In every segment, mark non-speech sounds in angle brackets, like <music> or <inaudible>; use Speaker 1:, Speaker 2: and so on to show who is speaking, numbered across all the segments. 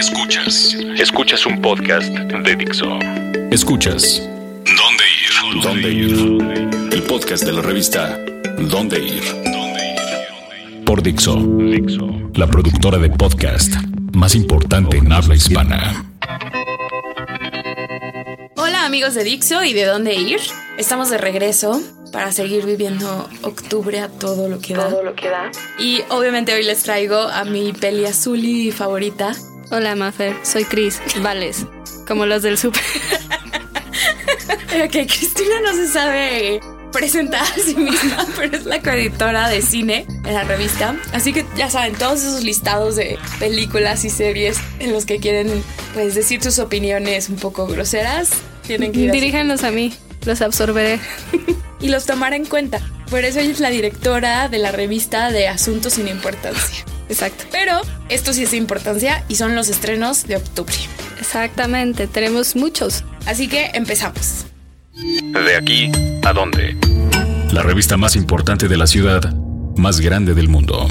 Speaker 1: Escuchas. Escuchas un podcast de Dixo. Escuchas. ¿Dónde ir? ¿Dónde ir? El podcast de la revista ¿Dónde ir? Por Dixo. Dixo. La productora de podcast más importante en habla hispana.
Speaker 2: Hola amigos de Dixo y de dónde ir. Estamos de regreso para seguir viviendo octubre a todo lo que da.
Speaker 3: Todo lo que da.
Speaker 2: Y obviamente hoy les traigo a mi peli azuli favorita.
Speaker 3: Hola, Mafer. Soy Chris Vales. Como los del super. <laughs>
Speaker 2: Ok, Cristina no se sabe presentar a sí misma, <laughs> pero es la coeditora de cine en la revista. Así que ya saben, todos esos listados de películas y series en los que quieren pues decir sus opiniones un poco groseras, tienen que ir a-
Speaker 3: Diríjanos a mí. Los absorberé. <laughs>
Speaker 2: y los tomar en cuenta. Por eso ella es la directora de la revista de Asuntos sin Importancia.
Speaker 3: Exacto.
Speaker 2: Pero esto sí es de importancia y son los estrenos de octubre.
Speaker 3: Exactamente. Tenemos muchos.
Speaker 2: Así que empezamos.
Speaker 1: De aquí a dónde. La revista más importante de la ciudad, más grande del mundo.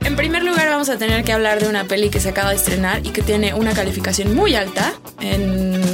Speaker 2: En primer lugar vamos a tener que hablar de una peli que se acaba de estrenar y que tiene una calificación muy alta en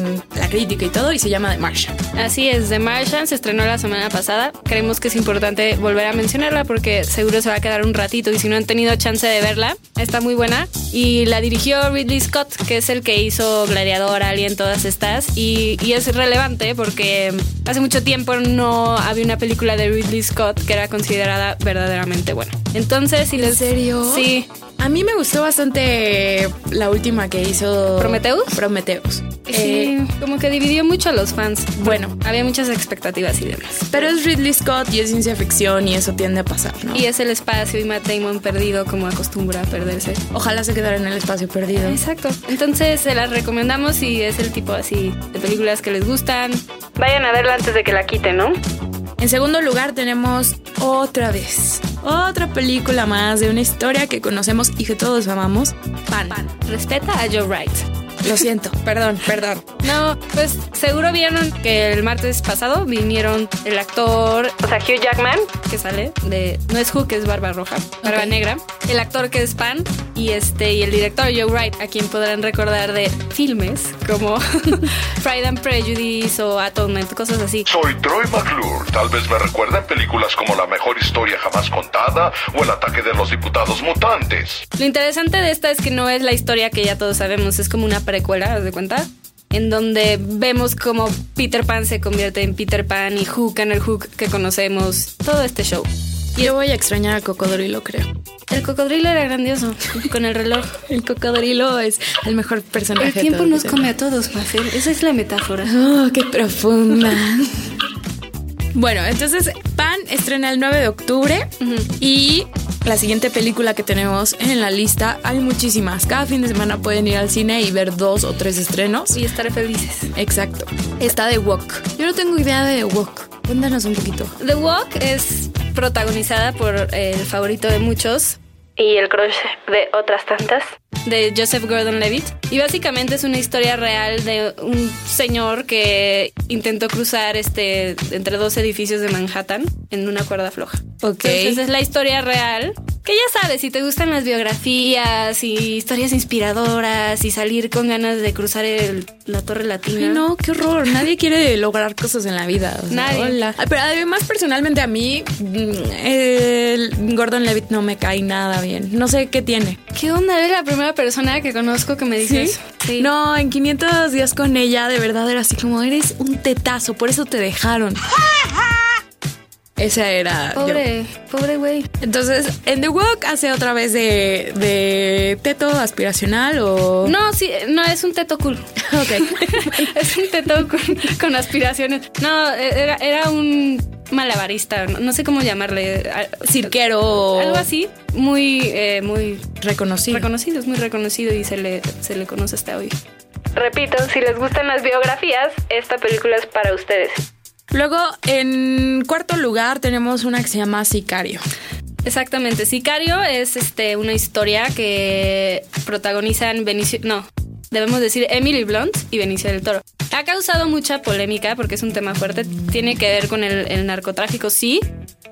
Speaker 2: crítica y todo y se llama The Martian.
Speaker 3: Así es, The Martian se estrenó la semana pasada. Creemos que es importante volver a mencionarla porque seguro se va a quedar un ratito y si no han tenido chance de verla, está muy buena. Y la dirigió Ridley Scott, que es el que hizo Gladiador, Alien, todas estas. Y, y es relevante porque hace mucho tiempo no había una película de Ridley Scott que era considerada verdaderamente buena. Entonces, si les...
Speaker 2: serio?
Speaker 3: Sí.
Speaker 2: A mí me gustó bastante la última que hizo
Speaker 3: ¿Prometheus?
Speaker 2: Prometheus.
Speaker 3: Sí,
Speaker 2: Eh,
Speaker 3: como que dividió mucho a los fans.
Speaker 2: bueno,
Speaker 3: Había muchas expectativas y demás.
Speaker 2: pero es Ridley Scott y es ciencia ficción y eso tiende a pasar, ¿no?
Speaker 3: Y es el espacio y Matt Damon perdido como acostumbra a perderse.
Speaker 2: Ojalá se quedara en el espacio perdido.
Speaker 3: Exacto. Entonces se las recomendamos si es el tipo así de películas que les gustan. Vayan a verla antes de que la quiten, ¿no?
Speaker 2: En segundo lugar tenemos otra vez, otra película más de una historia que conocemos y que todos amamos, Pan.
Speaker 3: Respeta a Joe Wright.
Speaker 2: Lo siento, <laughs> perdón, perdón.
Speaker 3: No, pues seguro vieron que el martes pasado vinieron el actor, o sea, Hugh Jackman, que sale de no es Hugh, que es Barba Roja, Barba. Negra, el actor que es Pan y este y el director Joe Wright, a quien podrán recordar de filmes como <laughs> Pride and Prejudice o Atonement, cosas así.
Speaker 4: Soy Troy McClure. Tal vez me recuerden películas como La mejor historia jamás contada o El ataque de los diputados mutantes.
Speaker 3: Lo interesante de esta es que no es la historia que ya todos sabemos, es como una precuela, ¿haz de cuenta? En donde vemos cómo Peter Pan se convierte en Peter Pan y Hook en el Hook que conocemos, todo este show.
Speaker 2: Yo voy a extrañar al cocodrilo, creo.
Speaker 3: El cocodrilo era grandioso, con el reloj. <laughs>
Speaker 2: El cocodrilo es el mejor personaje.
Speaker 3: El tiempo nos come a todos, Mafer. Esa es la metáfora.
Speaker 2: Oh, qué profunda. <laughs> bueno, entonces Pan estrena el 9 de octubre y la siguiente película que tenemos en la lista, hay muchísimas. Cada fin de semana pueden ir al cine y ver dos o tres estrenos.
Speaker 3: Y estar felices.
Speaker 2: Exacto. Está The Walk. Yo no tengo idea de The Walk. Cuéntanos un poquito.
Speaker 3: The Walk es protagonizada por el favorito de muchos y el crush de otras tantas, de Joseph Gordon-Levitt. Y básicamente es una historia real de un señor que intentó cruzar este entre dos edificios de Manhattan en una cuerda floja.
Speaker 2: Ok.
Speaker 3: Entonces es la historia real. Que ya sabes, si te gustan las biografías y historias inspiradoras y salir con ganas de cruzar el- la Torre Latina.
Speaker 2: Ay, no, qué horror. Nadie <laughs> quiere lograr cosas en la vida. o sea,
Speaker 3: Nadie.
Speaker 2: hola. Ay, Pero además, personalmente, a mí, mm, el Gordon Levitt no me cae nada bien. No sé qué tiene.
Speaker 3: ¿Qué onda? Eres la primera persona que conozco que me dice eso. Sí.
Speaker 2: No, en 500 días con ella, de verdad era así como eres un tetazo, por eso te dejaron. Esa era. yo.
Speaker 3: Pobre, pobre güey.
Speaker 2: Entonces, en The Walk hace otra vez de, de teto aspiracional o.
Speaker 3: No, sí, no, es un teto cool. <laughs>
Speaker 2: Ok. <laughs>
Speaker 3: es un teto con, con aspiraciones. No, era, era un malabarista, no, no sé cómo llamarle.
Speaker 2: Cirquero.
Speaker 3: Algo así. Muy, eh, muy
Speaker 2: Reconocido.
Speaker 3: reconocido, es muy reconocido y se le, se le conoce hasta hoy. Repito, si les gustan las biografías, esta película es para ustedes.
Speaker 2: Luego, en cuarto lugar, tenemos una que se llama Sicario.
Speaker 3: Exactamente. Sicario es este una historia que protagonizan Benicio, no, debemos decir Emily Blunt y Benicio del Toro. Ha causado mucha polémica porque es un tema fuerte. Tiene que ver con el, el narcotráfico, sí,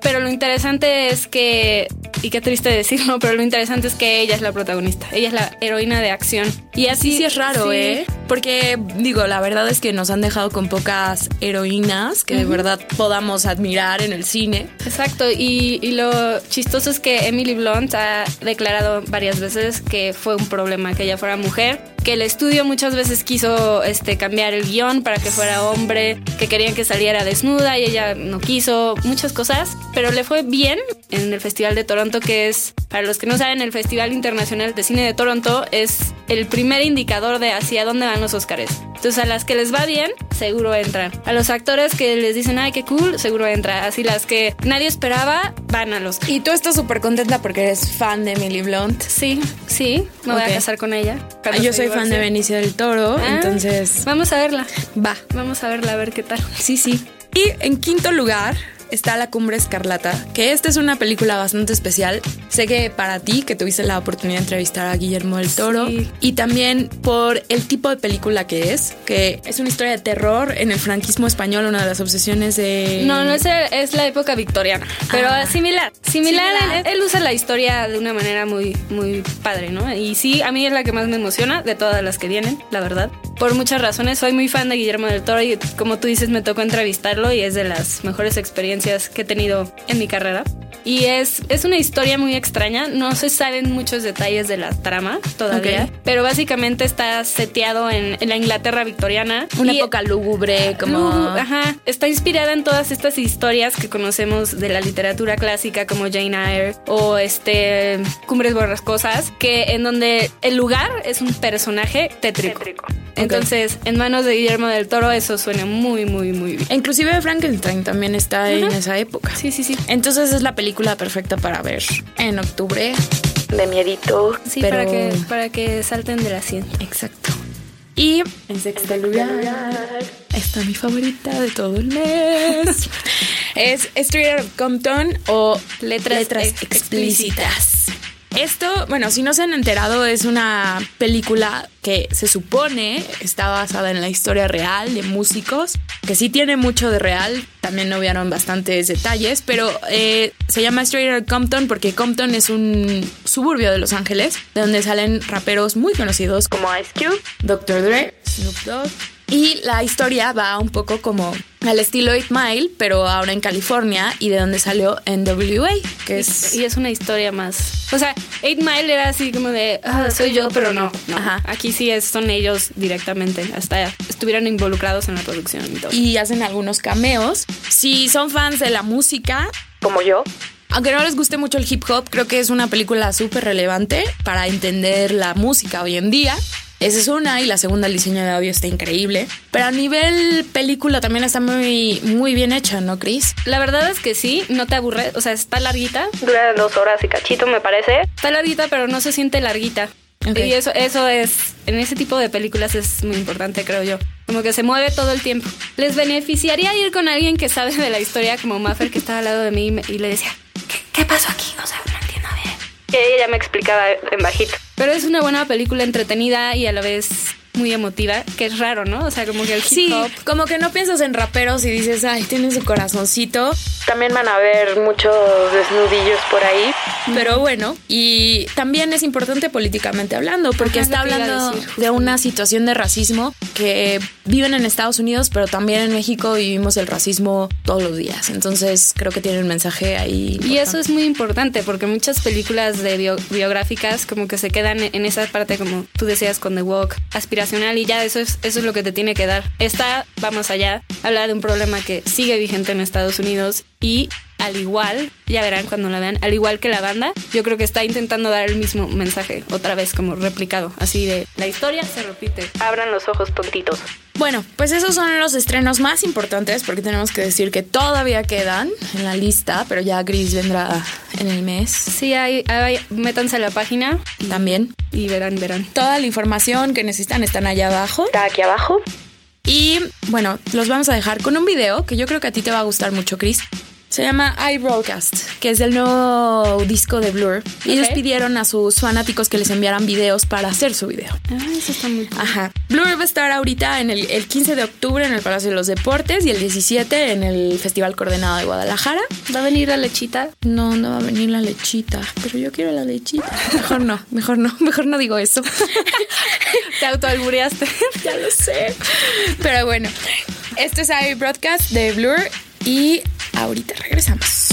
Speaker 3: pero lo interesante es que, y qué triste decirlo, <laughs> pero lo interesante es que ella es la protagonista, ella es la heroína de acción. Y así
Speaker 2: sí, sí es raro, ¿eh? Porque digo, la verdad es que nos han dejado con pocas heroínas que de verdad podamos admirar en el cine.
Speaker 3: Exacto, y, y, lo chistoso es que Emily Blunt ha declarado varias veces que fue un problema que ella fuera mujer que el estudio muchas veces quiso este, cambiar el guion para que fuera hombre, que querían que saliera desnuda y ella no quiso, muchas cosas, pero le fue bien en el Festival de Toronto, que es, para los que no saben, el Festival Internacional de Cine de Toronto es el primer indicador de hacia dónde van los Oscars. Entonces a las que les va bien, seguro entran. A los actores que les dicen, ay, qué cool, seguro entra. Así las que nadie esperaba, van a los.
Speaker 2: Y tú estás súper contenta porque eres fan de Emily Blunt.
Speaker 3: Sí, sí, me voy a casar con ella.
Speaker 2: Ah, yo soy fan de Benicio del Toro, ah, entonces...
Speaker 3: Vamos a verla.
Speaker 2: Va.
Speaker 3: Vamos a verla, a ver qué tal.
Speaker 2: Sí, sí. Y en quinto lugar, está La Cumbre Escarlata, que esta es una película bastante especial. Sé que para ti, que tuviste la oportunidad de entrevistar a Guillermo del Toro, y también por el tipo de película que es, que es una historia de terror en el franquismo español, una de las obsesiones de...
Speaker 3: No, no es, es la época victoriana, pero ah. similar. Similar, Él, usa la historia de una manera muy, muy padre, ¿no? Y sí, a mí es la que más me emociona de todas las que vienen, la verdad. Por muchas razones, soy muy fan de Guillermo del Toro y como tú dices, me tocó entrevistarlo y es de las mejores experiencias que he tenido en mi carrera. Y es, es una historia muy extraña, no se saben muchos detalles de la trama todavía, pero básicamente está seteado en, la Inglaterra victoriana.
Speaker 2: Una época lúgubre, como...
Speaker 3: ajá, está inspirada en todas estas historias que conocemos de la literatura clásica como Jane Eyre o este Cumbres Borrascosas, que en donde el lugar es un personaje tétrico. Entonces, en manos de Guillermo del Toro eso suena muy, muy, muy bien.
Speaker 2: Inclusive Frankenstein también está en esa época.
Speaker 3: Sí, sí, sí.
Speaker 2: Entonces es la película perfecta para ver en octubre. De miedito.
Speaker 3: Sí, para, que, para que salten de la 100.
Speaker 2: Exacto. Y en sexto lugar está mi favorita de todo el mes. <laughs> es Street of Compton o Letras, explícitas. Esto, bueno, si no se han enterado, es una película que se supone está basada en la historia real de músicos, que sí tiene mucho de real, también no vieron bastantes detalles, pero eh, se llama Straight Compton porque Compton es un suburbio de Los Ángeles, de donde salen raperos muy conocidos como Ice Cube, Dr. Dre, Snoop Dogg y la historia va un poco como al estilo 8 Mile, pero ahora en California y de donde salió NWA, que es...
Speaker 3: Y es una historia más... O sea, 8 Mile era así como de, ah, soy yo, pero no. Ajá. Aquí sí es, son ellos directamente, hasta estuvieron involucrados en la producción y todo.
Speaker 2: Y hacen algunos cameos. Si son fans de la música, como yo, aunque no les guste mucho el hip hop, creo que es una película súper relevante para entender la música hoy en día. Esa es una y la segunda, el diseño de audio está increíble. Pero a nivel película también está muy, muy bien hecha, ¿no, Chris?
Speaker 3: La verdad es que sí, no te aburre, o sea, está larguita.
Speaker 2: Dura dos horas y cachito, me parece.
Speaker 3: Está larguita, pero no se siente larguita. Y eso, eso es, en ese tipo de películas es muy importante, creo yo. Como que se mueve todo el tiempo. Les beneficiaría ir con alguien que sabe de la historia, como Maffer, que estaba al lado de mí y le decía, ¿qué, pasó aquí? O sea, no entiendo bien.
Speaker 2: Y ella me explicaba en bajito.
Speaker 3: Pero es una buena película entretenida y a la vez muy emotiva, que es raro, ¿no? O sea, como que el hip
Speaker 2: sí, como que no piensas en raperos y dices, ay, tienen su corazoncito. También van a ver muchos desnudillos por ahí. Pero bueno, y también es importante políticamente hablando, porque está hablando de una situación de racismo que viven en Estados Unidos, pero también en México vivimos el racismo todos los días. Entonces creo que tiene un mensaje ahí.
Speaker 3: Y eso es muy importante, porque muchas películas de biográficas como que se quedan en esa parte, como tú decías con The Walk, aspiración y ya eso es, eso es lo que te tiene que dar. Esta vamos allá, habla de un problema que sigue vigente en Estados Unidos y al igual, ya verán cuando la vean, al igual que la banda, yo creo que está intentando dar el mismo mensaje, otra vez como replicado, así de la historia se repite.
Speaker 2: Abran los ojos tontitos. Bueno, pues esos son los estrenos más importantes porque tenemos que decir que todavía quedan en la lista, pero ya Gris vendrá en el mes.
Speaker 3: Sí, hay, métanse a la página
Speaker 2: también
Speaker 3: y verán, verán.
Speaker 2: Toda la información que necesitan están allá abajo.
Speaker 3: Está aquí abajo.
Speaker 2: Y bueno, los vamos a dejar con un video que yo creo que a ti te va a gustar mucho, Chris Se llama iBroadcast, que es el nuevo disco de Blur. Y ellos pidieron a sus fanáticos que les enviaran videos para hacer su video.
Speaker 3: Ah, eso está muy cool.
Speaker 2: Ajá. Blur va a estar ahorita en el, el 15 de octubre en el Palacio de los Deportes y el 17 en el Festival Coordenado de Guadalajara.
Speaker 3: ¿Va a venir la lechita?
Speaker 2: No, no va a venir la lechita, pero yo quiero la lechita. Mejor no, mejor no, mejor no digo eso. <laughs>
Speaker 3: Te autoalbureaste.
Speaker 2: ya lo sé. Pero bueno, esto es iBroadcast de Blur y ahorita regresamos.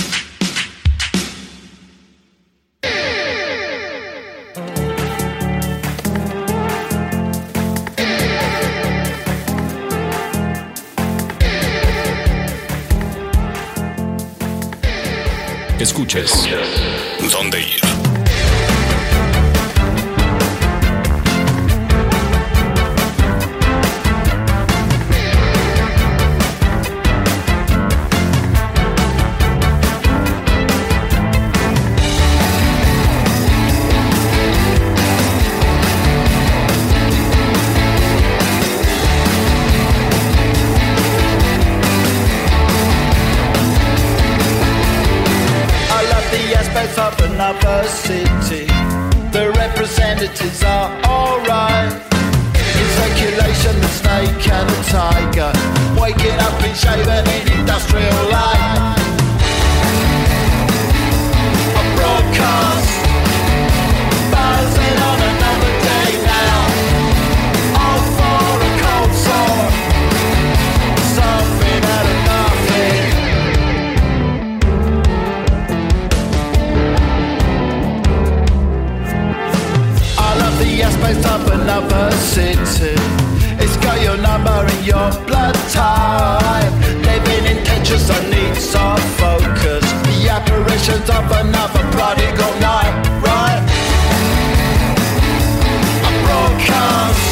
Speaker 1: Escuches dónde ir.
Speaker 5: Aspects of another city. The representatives are alright. In circulation, the snake and the tiger. Waking up in shaven in industrial light. Another city. It's got your number and your blood type. Living in tensions and needs of focus. The apparitions of another prodigal night, right? A broadcast.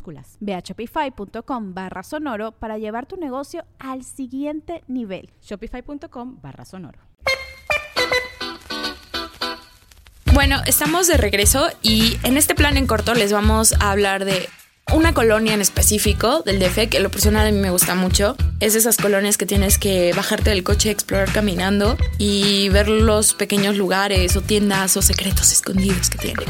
Speaker 6: Ve a shopify.com barra sonoro para llevar tu negocio al siguiente nivel.
Speaker 7: Shopify.com barra sonoro.
Speaker 2: Bueno, estamos de regreso y en este plan en corto les vamos a hablar de una colonia en específico del DF que lo personal a mí me gusta mucho. Es de esas colonias que tienes que bajarte del coche, explorar caminando y ver los pequeños lugares o tiendas o secretos escondidos que tiene.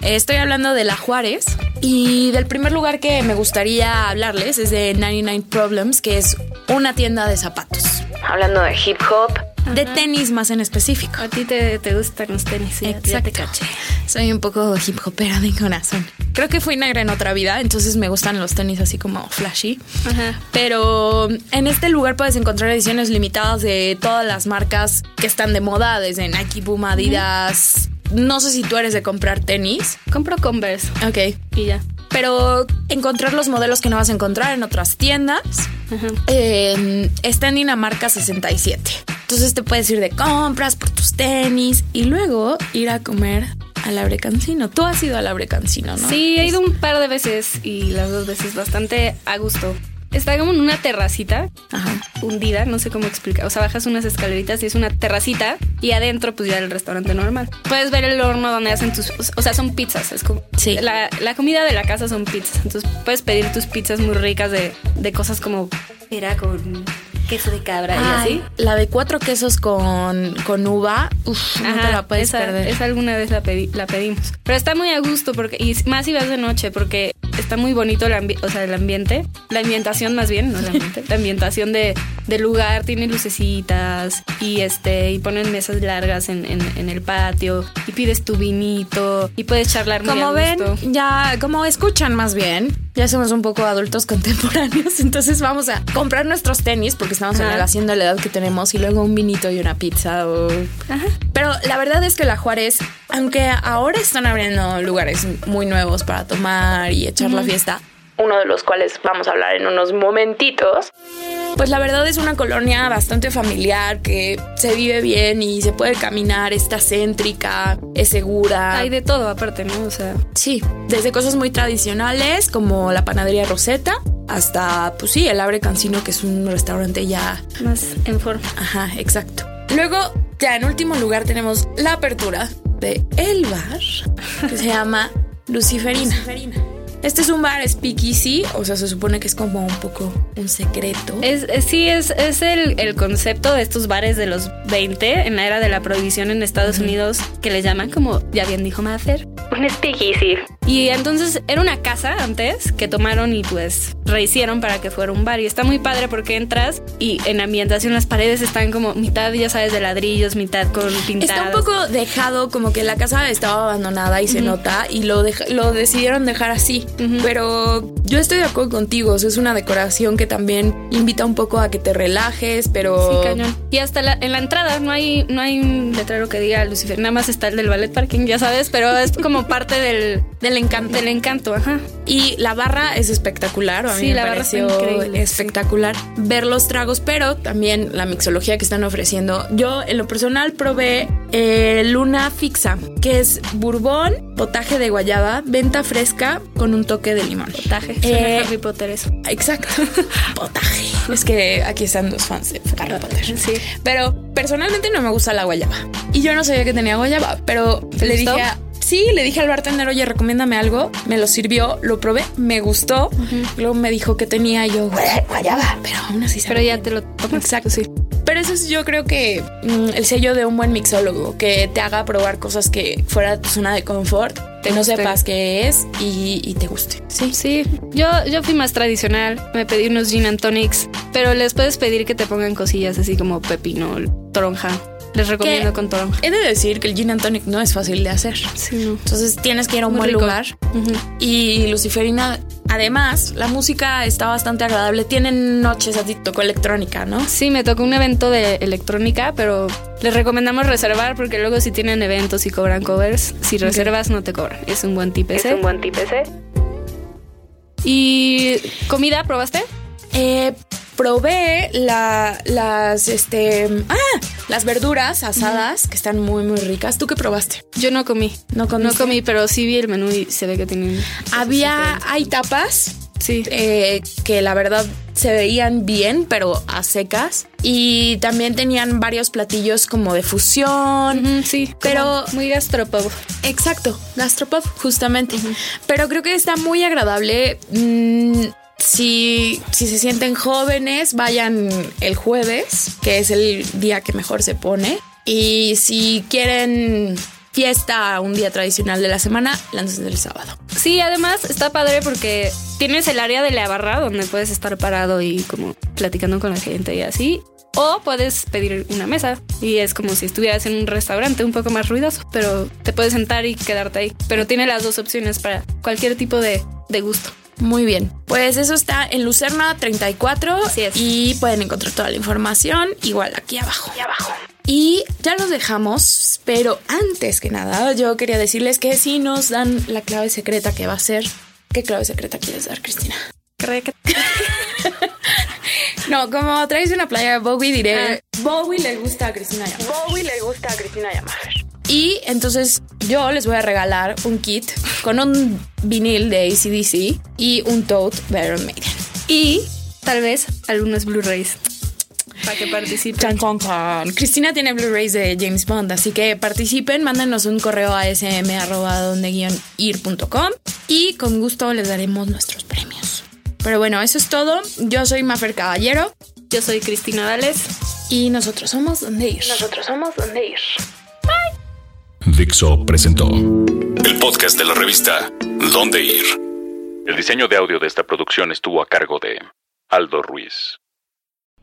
Speaker 2: Estoy hablando de La Juárez y del primer lugar que me gustaría hablarles es de 99 Problems, que es una tienda de zapatos.
Speaker 8: Hablando de hip hop,
Speaker 2: de tenis más en específico.
Speaker 3: A ti te, te gustan los tenis, ya te caché.
Speaker 2: Soy un poco hip hopera de corazón. Creo que fui negra en otra vida, entonces me gustan los tenis así como flashy.
Speaker 3: Ajá.
Speaker 2: Pero en este lugar puedes encontrar ediciones limitadas de todas las marcas que están de moda, desde Nike, Puma, Adidas. No sé si tú eres de comprar tenis.
Speaker 3: Compro Converse
Speaker 2: Ok.
Speaker 3: y ya.
Speaker 2: Pero encontrar los modelos que no vas a encontrar en otras tiendas. eh, está en Dinamarca 67. Entonces te puedes ir de compras por tus tenis y luego ir a comer al Abrecancino. Tú has ido al Abrecancino, ¿no?
Speaker 3: Sí, he ido un par de veces y las dos veces bastante a gusto. Está como en una terracita
Speaker 2: Ajá.
Speaker 3: hundida, no sé cómo explicar. O sea, bajas unas escaleritas y es una terracita y adentro pues ya el restaurante normal. Puedes ver el horno donde hacen tus... O sea, son pizzas. Es como...
Speaker 2: Sí.
Speaker 3: La, la comida de la casa son pizzas. Entonces puedes pedir tus pizzas muy ricas de, de cosas como... Era con queso de cabra y
Speaker 2: Ay,
Speaker 3: así.
Speaker 2: La de cuatro quesos con, con uva, uf, no te la puedes
Speaker 3: esa,
Speaker 2: perder.
Speaker 3: esa alguna vez la, pedí- la pedimos. Pero está muy a gusto porque y más si vas de noche porque está muy bonito el, o sea, el ambiente, la ambientación más bien, no el ambiente, <laughs> la ambientación de, del lugar tiene lucecitas y este y ponen mesas largas en, en- en el patio y pides tu vinito y puedes charlar muy
Speaker 2: Como
Speaker 3: a
Speaker 2: ven,
Speaker 3: gusto.
Speaker 2: ya, como escuchan más bien, ya somos un poco adultos <laughs> contemporáneos, entonces vamos a comprar nuestros tenis porque estamos en
Speaker 3: Ajá.
Speaker 2: de la edad que tenemos y luego un vinito y una pizza o...
Speaker 3: Ajá.
Speaker 2: Pero la verdad es que la Juárez, aunque ahora están abriendo lugares muy nuevos para tomar y echar la fiesta, uno de los cuales vamos a hablar en unos momentitos, pues la verdad es una colonia bastante familiar que se vive bien y se puede caminar, está céntrica, es segura.
Speaker 3: Hay de todo aparte, ¿no? O sea,
Speaker 2: Sí, desde cosas muy tradicionales como la panadería Rosetta hasta, pues sí, el Abre Cancino, que es un restaurante ya.
Speaker 3: más en forma.
Speaker 2: Ajá, exacto. Luego, ya en último lugar tenemos la apertura de el bar que se llama Luciferina. Este es un bar speakeasy, o sea, se supone que es como un poco un secreto.
Speaker 3: Es, es- sí, es, es el, el concepto de estos bares de los 20 en la era de la prohibición en Estados Unidos que le llaman como, ya bien dijo Mather, un speakeasy. Y entonces era una casa antes que tomaron y pues rehicieron para que fuera un bar. Y está muy padre porque entras y en ambientación las paredes están como mitad, ya sabes, de ladrillos, mitad con pintadas.
Speaker 2: Está un poco dejado, como que la casa estaba abandonada y se nota, y lo, lo decidieron dejar así. Pero yo estoy de acuerdo contigo, o sea, es una decoración que también invita un poco a que te relajes, pero...
Speaker 3: Sí, cañón. Y hasta la- en la entrada no hay, no hay un letrero que diga Lucifer, nada más está el del ballet parking, ya sabes, pero es como parte del,
Speaker 2: Del encanto.
Speaker 3: del encanto, ajá.
Speaker 2: Y la barra es espectacular, a mí
Speaker 3: Sí,
Speaker 2: me
Speaker 3: la barra
Speaker 2: pareció
Speaker 3: increíble,
Speaker 2: espectacular ver los tragos, pero también la mixología que están ofreciendo. Yo en lo personal probé eh, Luna Fixa, que es bourbon, potaje de guayaba, venta fresca con un toque de limón.
Speaker 3: Potaje, suena
Speaker 2: Eh,
Speaker 3: Harry Potter eso.
Speaker 2: Exacto. <laughs> Potaje. Es que aquí están dos fans de Harry Potter.
Speaker 3: Sí.
Speaker 2: Pero personalmente no me gusta la guayaba. Y yo no sabía que tenía guayaba, pero
Speaker 3: ¿Te
Speaker 2: le
Speaker 3: gustó?
Speaker 2: dije a- Sí, le dije al bartender, oye, recomiéndame algo. Me lo sirvió, lo probé, me gustó. Luego me dijo que tenía y yo "Guay- guayaba, pero aún así
Speaker 3: Pero ya
Speaker 2: bien".
Speaker 3: te lo tomas.
Speaker 2: Exacto, sí. Pero eso es yo creo que mm, el sello de un buen mixólogo, que te haga probar cosas que fuera de tu zona de confort, que no sepas qué es y, y te guste. Sí.
Speaker 3: Sí, yo, yo fui más tradicional, me pedí unos gin and tonics, pero les puedes pedir que te pongan cosillas así como pepino, toronja. Les recomiendo con toronja.
Speaker 2: He de decir que el gin and tonic no es fácil de hacer.
Speaker 3: Sí, no.
Speaker 2: Entonces tienes que ir a un
Speaker 3: Muy
Speaker 2: buen
Speaker 3: rico.
Speaker 2: lugar. Y Luciferina, además, la música está bastante agradable. Tienen noches, a ti tocó electrónica, ¿no?
Speaker 3: Sí, me tocó un evento de electrónica, pero les recomendamos reservar porque luego si tienen eventos y cobran covers, si reservas no te cobran. Es un buen tip ese.
Speaker 8: buen tip ese.
Speaker 3: ¿Y comida probaste?
Speaker 2: Eh, probé la, las, este, ah, las verduras asadas que están muy, muy ricas. ¿Tú qué probaste?
Speaker 3: Yo no comí.
Speaker 2: ¿No
Speaker 3: comí, pero sí vi el menú y se ve que tienen...
Speaker 2: Había, hay tapas
Speaker 3: Sí.
Speaker 2: eh, que la verdad se veían bien, pero a secas. Y también tenían varios platillos como de fusión.
Speaker 3: Sí,
Speaker 2: Pero-
Speaker 3: pero muy gastropub.
Speaker 2: Exacto, gastropub, justamente. Pero creo que está muy agradable. Mm, si, si se sienten jóvenes, vayan el jueves, que es el día que mejor se pone. Y si quieren fiesta un día tradicional de la semana, láncen el sábado.
Speaker 3: Sí, además está padre porque tienes el área de la barra donde puedes estar parado y como platicando con la gente y así. O puedes pedir una mesa y es como si estuvieras en un restaurante un poco más ruidoso, pero te puedes sentar y quedarte ahí. Pero tiene las dos opciones para cualquier tipo de, de gusto.
Speaker 2: Muy bien. Pues eso está en Lucerna 34
Speaker 3: Así es.
Speaker 2: y pueden encontrar toda la información igual aquí abajo. Aquí abajo. Y ya los dejamos, pero antes que nada yo quería decirles que si nos dan la clave secreta que va a ser, ¿qué clave secreta quieres dar, Cristina?
Speaker 3: Creo que <laughs>
Speaker 2: No, como traes una playa de Bowie diré,
Speaker 3: Ah.
Speaker 2: Bowie le gusta a Cristina Yamaha.
Speaker 3: Bowie le gusta a Cristina Yamaha.
Speaker 2: Y entonces yo les voy a regalar un kit con un vinil de ACDC y un tote de Iron Maiden.
Speaker 3: Y tal vez algunos Blu-rays para que participen.
Speaker 2: Chan, chan, chan. Cristina tiene Blu-rays de James Bond, así que participen, mándenos un correo a sm.donde-ir.com y con gusto les daremos nuestros premios. Pero bueno, eso es todo. Yo soy Mafer Caballero
Speaker 3: Yo soy Cristina Vales.
Speaker 2: y nosotros somos Donde Ir.
Speaker 3: Nosotros somos Donde Ir.
Speaker 1: Dixo presentó el podcast de la revista Dónde Ir. El diseño de audio de esta producción estuvo a cargo de Aldo Ruiz.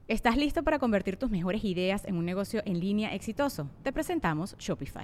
Speaker 7: ¿Estás listo para convertir tus mejores ideas en un negocio en línea exitoso? Te presentamos Shopify.